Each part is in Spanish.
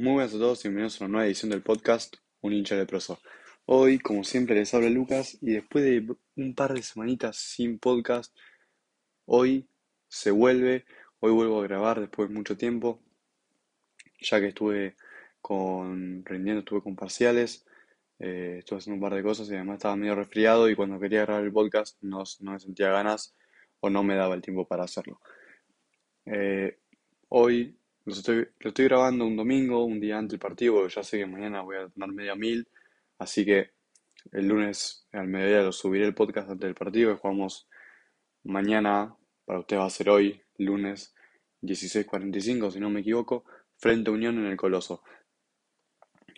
Muy buenas a todos y bienvenidos a una nueva edición del podcast Un hincha de proso. Hoy, como siempre, les habla Lucas y después de un par de semanitas sin podcast, hoy se vuelve, hoy vuelvo a grabar después de mucho tiempo, ya que estuve con rindiendo, estuve con parciales, eh, estuve haciendo un par de cosas y además estaba medio resfriado y cuando quería grabar el podcast no, no me sentía ganas o no me daba el tiempo para hacerlo. Eh, hoy lo estoy, lo estoy grabando un domingo, un día antes del partido, porque ya sé que mañana voy a tomar media mil, así que el lunes al mediodía lo subiré el podcast antes del partido, que jugamos mañana, para usted va a ser hoy, lunes 16.45, si no me equivoco, frente a Unión en el Coloso.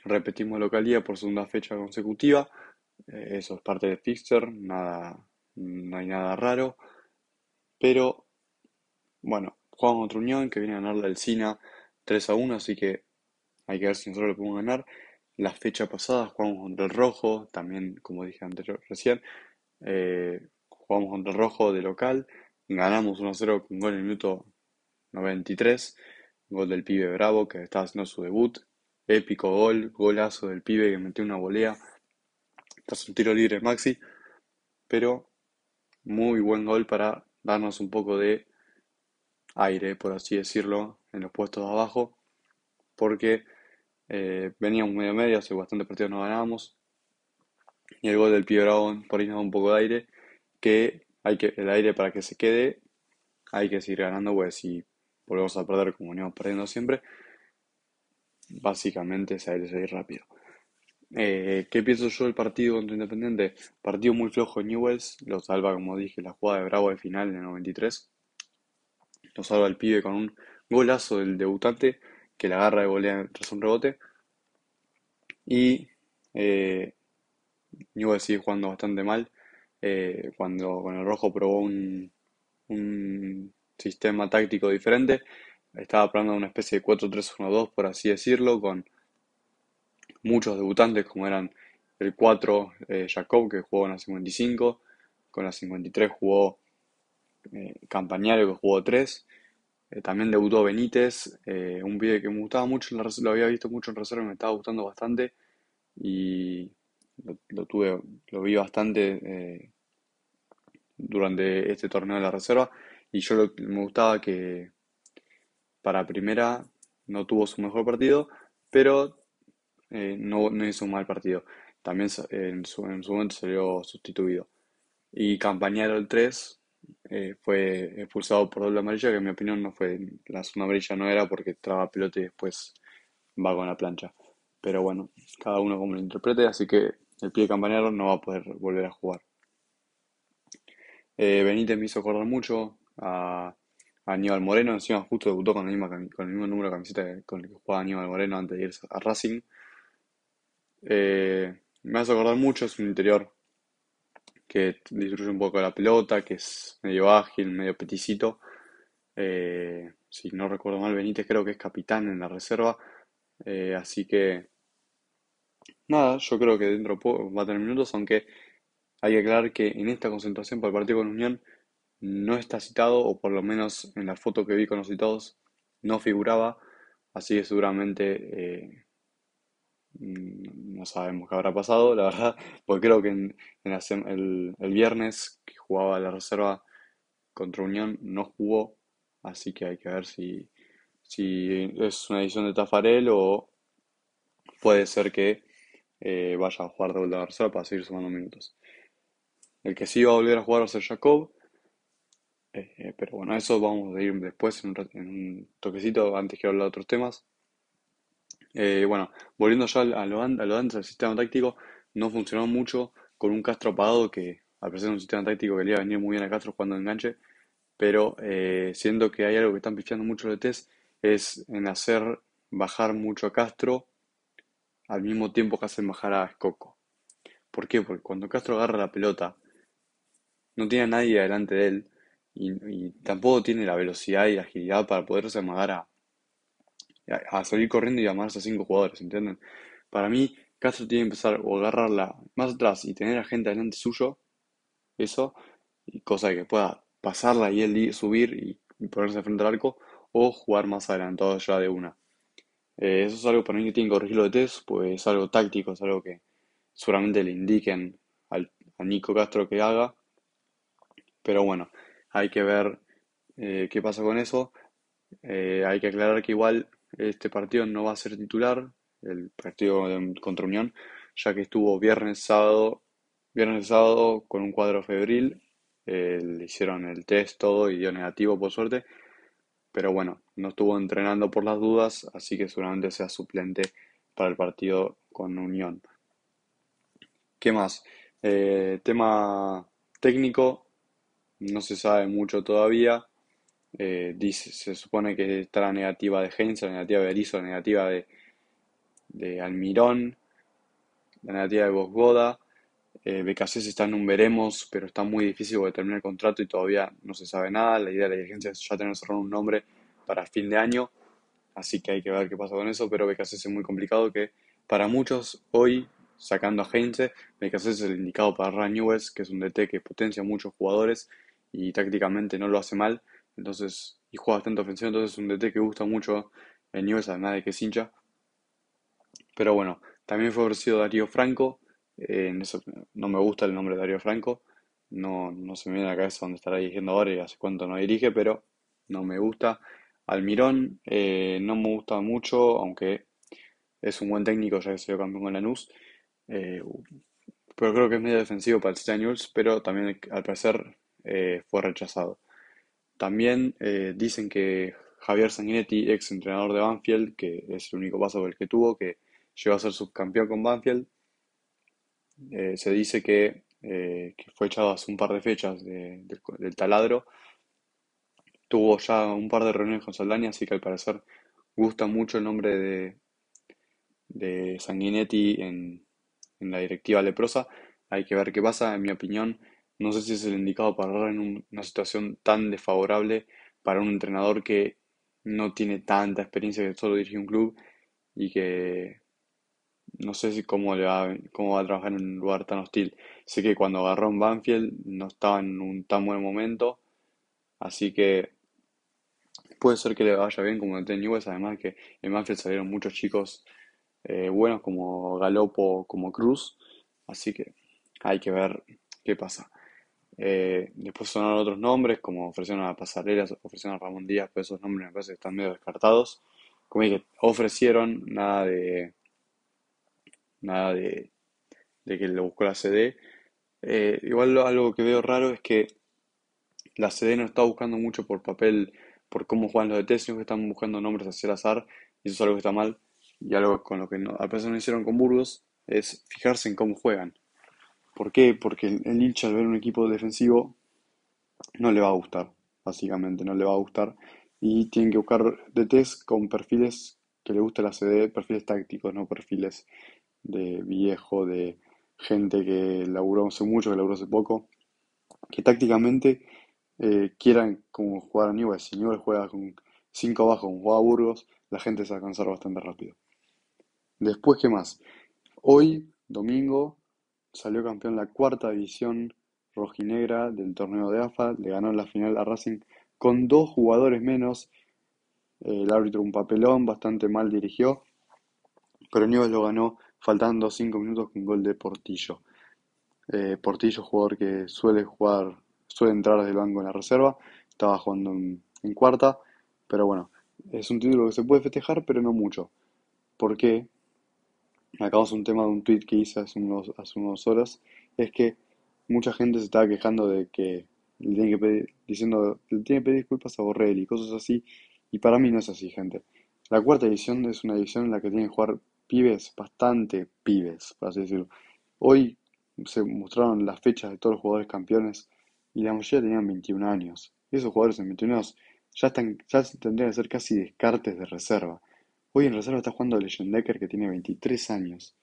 Repetimos localidad por segunda fecha consecutiva, eh, eso es parte del fixture, nada, no hay nada raro, pero bueno, jugamos contra Unión, que viene a ganar la SINA 3 a 1, así que hay que ver si nosotros lo podemos ganar. La fecha pasada jugamos contra el Rojo, también como dije anterior, recién, eh, jugamos contra el Rojo de local, ganamos 1 a 0 con gol en el minuto 93, gol del pibe Bravo que estaba haciendo su debut, épico gol, golazo del pibe que metió una volea, tras un tiro libre Maxi, pero muy buen gol para darnos un poco de aire, por así decirlo, en los puestos de abajo, porque eh, veníamos medio medio, hace bastante partidos no ganábamos, y el gol del Pío por ahí nos da un poco de aire, que hay que, el aire para que se quede, hay que seguir ganando, pues si volvemos a perder como venimos perdiendo siempre, básicamente ese aire se rápido. Eh, ¿Qué pienso yo del partido contra Independiente? Partido muy flojo en Newells, lo salva, como dije, la jugada de Bravo de final en el 93 lo salva el pibe con un golazo del debutante que la agarra de volea tras un rebote. Y eh, sigue jugando bastante mal. Eh, cuando con el rojo probó un, un sistema táctico diferente. Estaba probando una especie de 4-3-1-2, por así decirlo, con muchos debutantes como eran el 4 eh, Jacob, que jugó en la 55, con la 53 jugó eh, Campañario que jugó 3. Eh, también debutó Benítez, eh, un video que me gustaba mucho, lo había visto mucho en reserva y me estaba gustando bastante. Y lo, tuve, lo vi bastante durante este torneo de la reserva. Y yo me gustaba que para primera no tuvo su mejor partido, pero no, no, hizo un mal partido. También en su, en su momento salió sustituido. Y Campañaro el 3 eh, fue expulsado por doble amarilla, que en mi opinión no fue, la zona amarilla no era porque traba pelota y después va con la plancha. Pero bueno, cada uno como lo interprete, así que el pie campanero no va a poder volver a jugar. Eh, Benítez me hizo acordar mucho a, Aníbal Moreno, encima justo debutó con, con el mismo número de camiseta con el que jugaba Aníbal Moreno antes de irse a Racing. Eh, me hace acordar mucho, es un interior que disfruta un poco la pelota, que es medio ágil, medio peticito. Eh, si no recuerdo mal, Benítez creo que es capitán en la reserva. Eh, así que, nada, yo creo que dentro va a tener minutos, aunque hay que aclarar que en esta concentración para el partido con Unión no está citado, o por lo menos en la foto que vi con los citados no figuraba. Así que seguramente eh, no sabemos qué habrá pasado, la verdad, porque creo que en, el, viernes que jugaba la reserva contra Unión no jugó, así que hay que ver si, si es una edición de Tafarel o puede ser que eh, vaya a jugar de la reserva para seguir sumando minutos. El que sí va a volver a jugar va a ser Jacob, eh, pero bueno, eso vamos a ir después en un, en un toquecito antes que hablar de otros temas. Eh, bueno, volviendo ya a lo, a antes del sistema táctico, no funcionó mucho con un Castro apagado que, al parecer, es un sistema táctico que le iba a venir muy bien a Castro cuando enganche, pero eh, siendo que hay algo que están pifiando mucho los test, es en hacer bajar mucho a Castro al mismo tiempo que hacen bajar a Escoco. ¿Por qué? Porque cuando Castro agarra la pelota, no tiene a nadie delante de él y, tampoco tiene la velocidad y agilidad para poderse amagar a, a, salir corriendo y llamarse a cinco jugadores, ¿entienden? Para mí, Castro tiene que empezar o agarrarla más atrás y tener a gente delante suyo, eso, y cosa que pueda pasarla y él subir y, ponerse frente al arco, o jugar más adelantado ya de una. Eh, eso es algo para mí que tienen que corregirlo de test, pues es algo táctico, es algo que seguramente le indiquen al, a Nico Castro que haga. Pero bueno, hay que ver eh, qué pasa con eso. Eh, hay que aclarar que igual este partido no va a ser titular, el partido contra Unión, ya que estuvo viernes, sábado, viernes, sábado con un cuadro febril. le hicieron el test todo y dio negativo por suerte. Pero bueno, no estuvo entrenando por las dudas, así que seguramente sea suplente para el partido con Unión. ¿Qué más? Eh, tema técnico, no se sabe mucho todavía. Eh, dice, se supone que está la negativa de Heinz, la negativa de Berizzo, la negativa de, de Almirón, la negativa de Bosgoda. Eh, está en un veremos, pero está muy difícil porque termina el contrato y todavía no se sabe nada. La idea de la dirigencia es ya tener cerrado un nombre para fin de año, así que hay que ver qué pasa con eso. Pero BKC es muy complicado que para muchos hoy, sacando a Heinze, BKC es el indicado para Newells, que es un DT que potencia muchos jugadores y tácticamente no lo hace mal. Entonces, y juega bastante ofensivo, entonces es un DT que gusta mucho en Newells, además de que es hincha. Pero bueno, también fue ofrecido Darío Franco. Eh, no me gusta el nombre de Darío Franco. No, no se me viene a la cabeza dónde estará dirigiendo ahora y hace cuánto no dirige, pero no me gusta. Almirón eh, no me gusta mucho, aunque es un buen técnico ya que se dio campeón con Lanús. Eh, pero creo que es medio defensivo para el Staniels, pero también al parecer eh, fue rechazado. También dicen que Javier Sanguinetti, ex entrenador de Banfield, que es el único paso por el que tuvo, que llegó a ser subcampeón con Banfield, se dice que, fue echado hace un par de fechas del taladro tuvo ya un par de reuniones con Saldaña, así que al parecer gusta mucho el nombre de, de Sanguinetti en, la directiva leprosa. Hay que ver qué pasa, en mi opinión. No sé si es el indicado para ahora en una situación tan desfavorable para un entrenador que no tiene tanta experiencia que solo dirige un club y que no sé si cómo, le va, cómo va a trabajar en un lugar tan hostil. Sé que cuando agarró en Banfield no estaba en un tan buen momento, así que puede ser que le vaya bien como en Newell's, además que en Manfield salieron muchos chicos eh, buenos como Galopo, como Cruz, así que hay que ver qué pasa. Eh, después sonaron otros nombres, como ofrecieron a Pasarelas, ofrecieron a Ramón Díaz, pero esos nombres me parece que están medio descartados. Como dije, ofrecieron nada de nada de, que le buscó la CD. Eh, igual algo que veo raro es que la CD no está buscando mucho por papel por cómo juegan los de que están buscando nombres hacia el azar, y eso es algo que está mal, y algo con lo que no, a pesar no hicieron con Burgos, es fijarse en cómo juegan. ¿Por qué? Porque el, hincha al ver un equipo defensivo no le va a gustar, básicamente, no le va a gustar, y tienen que buscar DTs con perfiles que le guste la CD, perfiles tácticos, no perfiles de viejo, de gente que laburó hace mucho, que laburó hace poco, que tácticamente eh, quieran como jugar a Newell. Si Newell juega con 5 abajo, como juega a Burgos, la gente se va a cansar bastante rápido. Después, ¿qué más? Hoy, domingo, salió campeón la cuarta división rojinegra del torneo de AFA. Le ganó en la final a Racing con dos jugadores menos. El árbitro un papelón, bastante mal dirigió. Pero Newell lo ganó faltando 5 minutos con gol de Portillo. Eh, Portillo, jugador que suele jugar suele entrar desde el banco en la reserva, estaba jugando en, cuarta, pero bueno, es un título que se puede festejar, pero no mucho. ¿Por qué? Acabamos un tema de un tweet que hice hace, unos, hace unas horas, es que mucha gente se estaba quejando de que le tiene que pedir, diciendo, le tiene que pedir disculpas a Borrell y cosas así, y para mí no es así, gente. La cuarta edición es una edición en la que tienen que jugar pibes, bastante pibes, por así decirlo. Hoy se mostraron las fechas de todos los jugadores campeones y la mayoría tenían 21 años. Y esos jugadores en 21 años ya, están, ya tendrían que ser casi descartes de reserva. Hoy en reserva está jugando Decker que tiene 23 años.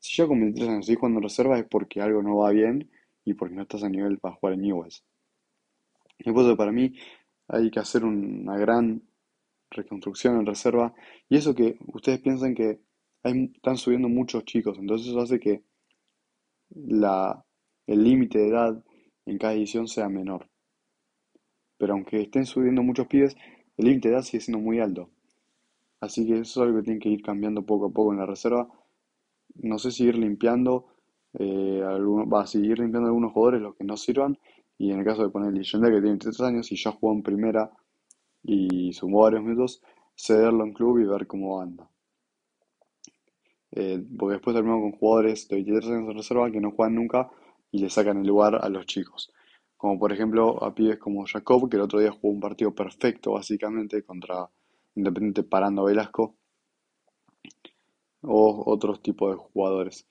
Si yo con 23 años estoy jugando en reserva es porque algo no va bien y porque no estás a nivel para jugar en Newells. Eso para mí hay que hacer una gran reconstrucción en reserva. Y eso que ustedes piensan que están subiendo muchos chicos, entonces eso hace que el límite de edad en cada edición sea menor. Pero aunque estén subiendo muchos pibes, el límite de edad sigue siendo muy alto. Así que eso es algo que tiene que ir cambiando poco a poco en la reserva. No sé si ir limpiando, eh, va a seguir limpiando algunos jugadores, los que no sirvan. Y en el caso de poner el que tiene 23 años y ya jugó en primera y sumó varios minutos, cederlo en club y ver cómo anda. Eh, porque después terminamos con jugadores de 23 años de reserva que no juegan nunca y le sacan el lugar a los chicos. Como por ejemplo a pibes como Jacob, que el otro día jugó un partido perfecto básicamente contra Independiente parando Velasco. O otros tipos de jugadores.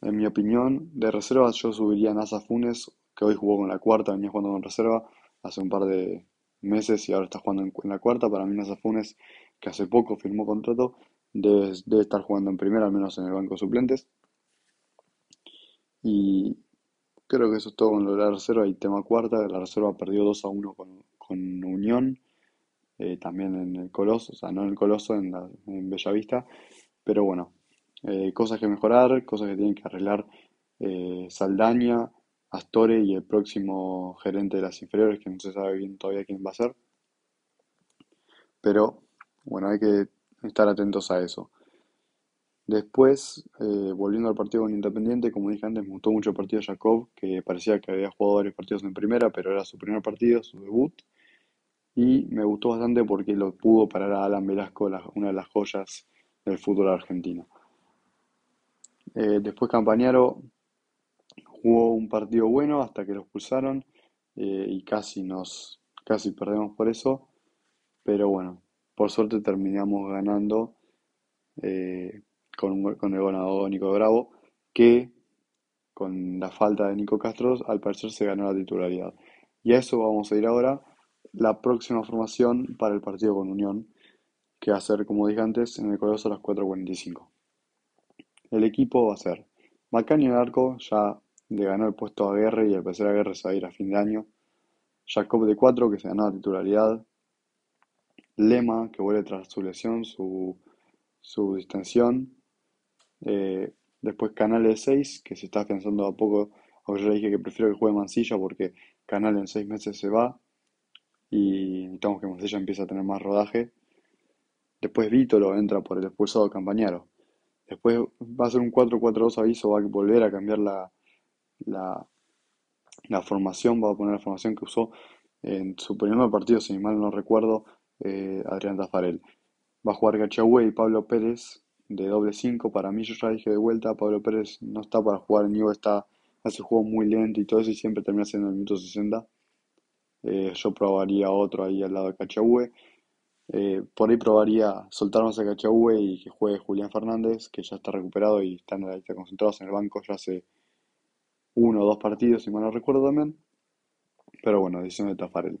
En mi opinión, de reserva yo subiría a Nasa Funes, que hoy jugó con la cuarta, venía jugando con reserva hace un par de meses y ahora está jugando en, la cuarta. Para mí Nasa Funes, que hace poco firmó contrato, debe, debe estar jugando en primera, al menos en el banco de suplentes. Y Creo que eso es todo con lo de la reserva y tema cuarta. La reserva perdió 2 a 1 con, con Unión, eh, también en el Coloso, o sea, no en el Coloso, en, la, en Bellavista. Pero bueno, eh, cosas que mejorar, cosas que tienen que arreglar eh, Saldaña, Astore y el próximo gerente de las inferiores, que no se sabe bien todavía quién va a ser. Pero bueno, hay que estar atentos a eso. Después, volviendo al partido con Independiente, como dije antes, me gustó mucho el partido de Jacob, que parecía que había jugado varios partidos en primera, pero era su primer partido, su debut. Y me gustó bastante porque lo pudo parar a Alan Velasco, una de las joyas del fútbol argentino. Eh, después Campañaro jugó un partido bueno hasta que lo expulsaron eh, y casi nos casi perdemos por eso. Pero bueno, por suerte terminamos ganando con, con el ganador Nico Bravo, que con la falta de Nico Castro al parecer se ganó la titularidad. Y a eso vamos a ir ahora. La próxima formación para el partido con Unión, que va a ser, como dije antes, en el Coloso a las 4.45. El equipo va a ser Macani en arco, ya le ganó el puesto a Guerre y el parecer a Guerre se va a ir a fin de año. Jacob de 4, que se ganó la titularidad. Lema, que vuelve tras su lesión, su, su distensión. Eh, después Canales 6, que se está pensando a poco. Aunque yo le dije que prefiero que juegue Mancilla porque Canal en seis meses se va y necesitamos que Mancilla empiece a tener más rodaje. Después Vítolo entra por el expulsado Campañaro. Después va a ser un 4-4-2 aviso, va a volver a cambiar la, la, la, formación, va a poner la formación que usó en su primer partido, si mal no recuerdo, eh, Adrián Tafarel. Va a jugar Gachahue y Pablo Pérez de doble 5. Para mí, yo ya dije de vuelta, Pablo Pérez no está para jugar. Nivo está, hace juego muy lento y todo eso y siempre termina siendo el minuto 60. Eh, yo probaría otro ahí al lado de Cachahue. Eh, por ahí probaría soltar más a Cachahue y que juegue Julián Fernández, que ya está recuperado y está en concentrados en el banco ya hace uno o dos partidos, si mal no recuerdo también. Pero bueno, decisión de Tafarel.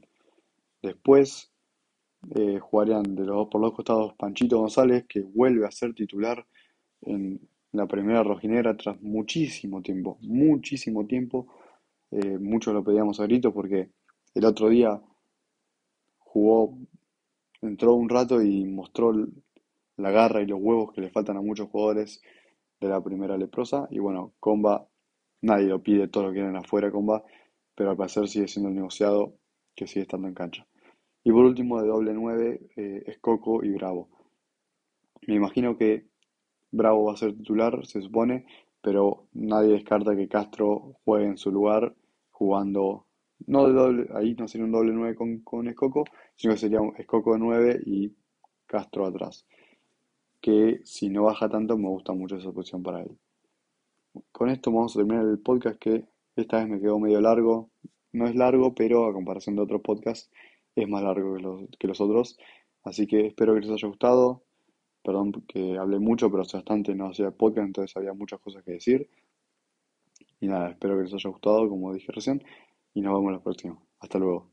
Después, eh, jugarían de los, por los costados Panchito González, que vuelve a ser titular en la primera rojinera tras muchísimo tiempo, muchísimo tiempo. Muchos lo pedíamos a gritos porque el otro día jugó, entró un rato y mostró la garra y los huevos que le faltan a muchos jugadores de la primera leprosa. Y bueno, Comba, nadie lo pide, todos lo quieren afuera Comba, pero al parecer sigue siendo el negociado que sigue estando en cancha. Y por último, de doble 9, eh, es Coco y Bravo. Me imagino que Bravo va a ser titular, se supone, pero nadie descarta que Castro juegue en su lugar jugando, no de doble, ahí no sería un doble 9 con, con Escoco, sino que sería un Escoco de 9 y Castro atrás. Que si no baja tanto, me gusta mucho esa posición para él. Con esto vamos a terminar el podcast que esta vez me quedó medio largo. No es largo, pero a comparación de otros podcasts es más largo que los, que los otros. Así que espero que les haya gustado. Perdón que hablé mucho, pero hace bastante no hacía podcast, entonces había muchas cosas que decir. Y nada, espero que les haya gustado, como dije recién, y nos vemos la próxima. Hasta luego.